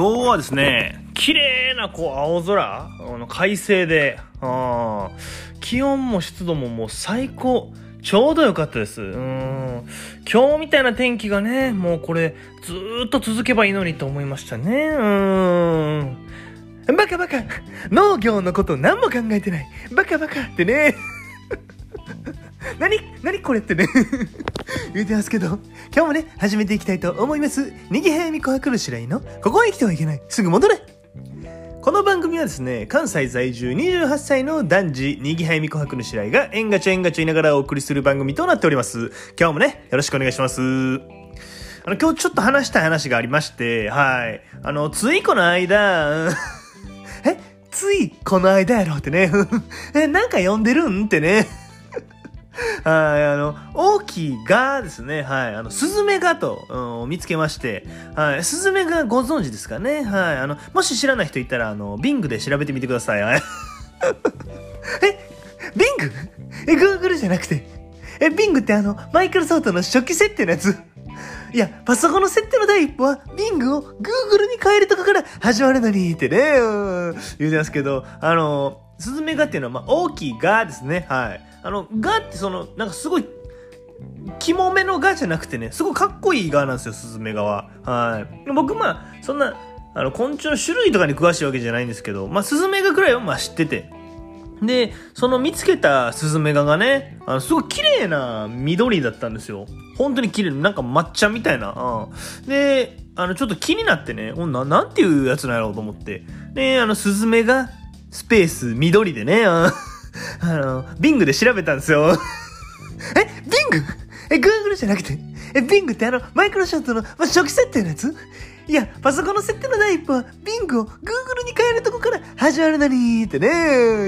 今日はですね、綺麗なこう青空、あの快晴で、あ気温も湿度ももう最高。ちょうど良かったです。うん。今日みたいな天気がね、もうこれ、ずっと続けばいいのにと思いましたね。うん。バカバカ農業のこと何も考えてないバカバカってね。何何これってね言うてますけど、今日もね、始めていきたいと思います。にぎはやみこはくるしらいの、ここへ来てはいけない。すぐ戻れこの番組はですね、関西在住28歳の男児、にぎはやみこはくるしらいが、えんがちゃえんがちゃいながらお送りする番組となっております。今日もね、よろしくお願いします。あの、今日ちょっと話したい話がありまして、はい。あの、ついこの間、えついこの間やろってね。え、なんか呼んでるんってね。はい、あの、大きいがですね、はい、あの、スズメガと、うん、見つけまして、はい、スズメガご存知ですかね？はい、あの、もし知らない人いたら、あの、ビングで調べてみてください。え、ビング？え、グーグルじゃなくて。え、ビングってあの、マイクロソフトの初期設定のやつ。いや、パソコンの設定の第一歩は、ビングを Google に変えるとこから始まるのにってね、うん、言うてますけど、あの、スズメガっていうのは、まあ、大きいガですね。はい。あの、ガってその、なんかすごい、肝めのガじゃなくてね、すごいかっこいいガなんですよ、スズメガは。はい。僕、まあ、そんな、あの、昆虫の種類とかに詳しいわけじゃないんですけど、まあ、スズメガくらいはまあ知ってて。で、その見つけたスズメガがね、あの、すごい綺麗な緑だったんですよ。本当に綺麗なんか抹茶みたいな。うん、で、あの、ちょっと気になってね、な、なんていうやつなんやろうと思って。で、あの、スズメガ、スペース、緑でね、あの、ビングで調べたんですよ。え、ビング？え、グーグルじゃなくてえ、ビングってあの、マイクロソフトの、まあ、初期設定のやつ？いや、パソコンの設定の第一歩は、ビングを Google に変えるとこから始まるのにってね、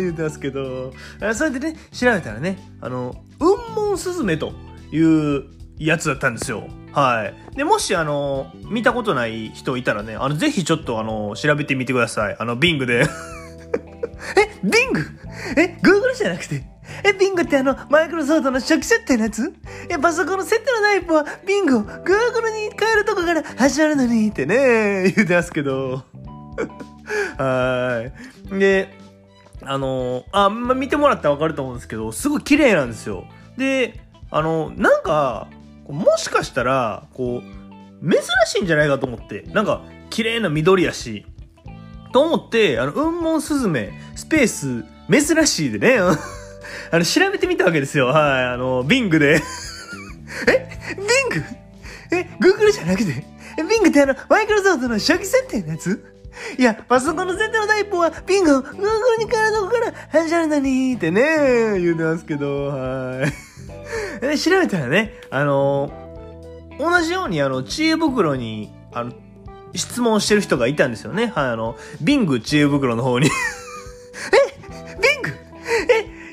言ってますけど、それでね、調べたらね、あの、雲門スズメというやつだったんですよ。はい。で、もし、あの、見たことない人いたらね、あの、ぜひちょっと、あの、調べてみてください。あの、ビングで。え、ビング？え、Google じゃなくてえ、ビングってあの、マイクロソフトの初期設定のやつ？え、パソコンの設定のない一歩は、ビングを Google に変えるとこから始まるのにってね、言うてますけど。はい。で、あの、あ、ま見てもらったらわかると思うんですけど、すごい綺麗なんですよ。で、あの、なんか、もしかしたら、こう、珍しいんじゃないかと思って、なんか、綺麗な緑やし、と思って、あの、雲門スズメ、スペース、珍しいでね、あの、調べてみたわけですよ。はい、あの、ビングで。え？ビングえ、グーグルじゃなくて？え、ビングってあの、マイクロソフトの初期設定のやつ？いや、パソコンの設定の第一歩は、ビングを Google に変えるとこから始まるのにってね、言うてますけど、はい。で、調べたらね、あの、同じようにあの、知恵袋に、あの、質問してる人がいたんですよね。はい、あの、ビング知恵袋の方に。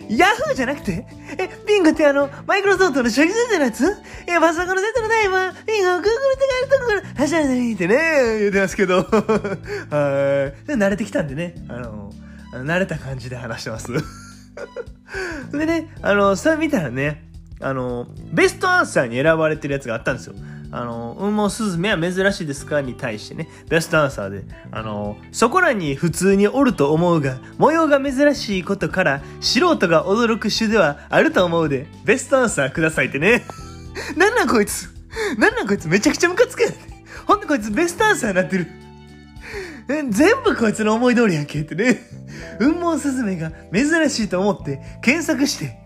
ヤフーじゃなくてえ、ビングってあの、マイクロソフトの初期設定のやつ？いや、パソコンの設定のないわ。ビンゴグを Google って変えるとこから走らないってね、言ってますけど。はい。慣れてきたんでね、あの、慣れた感じで話してます。でね、あの、それ見たらね、あの、ベストアンサーに選ばれてるやつがあったんですよ。あの、うんもスズメは珍しいですかに対してね、ベストアンサーで、あの、そこらに普通におると思うが、模様が珍しいことから、素人が驚く種ではあると思うで、ベストアンサーくださいってね。なんなんこいつ？なんなんこいつ？めちゃくちゃムカつくやん。ほんでこいつベストアンサーになってる。全部こいつの思い通りやんけってね。雲門スズメが珍しいと思って検索して、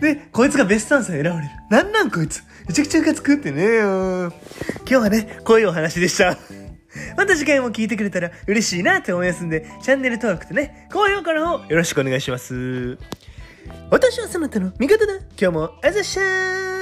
で、こいつがベストアンサー選ばれる。なんなんこいつ。めちゃくちゃムカつくってねえよ。今日はね、こういうお話でした。また次回も聞いてくれたら嬉しいなって思いますんで、チャンネル登録とね、高評価の方よろしくお願いします。私はそなたの味方だ。今日もあざっしゃー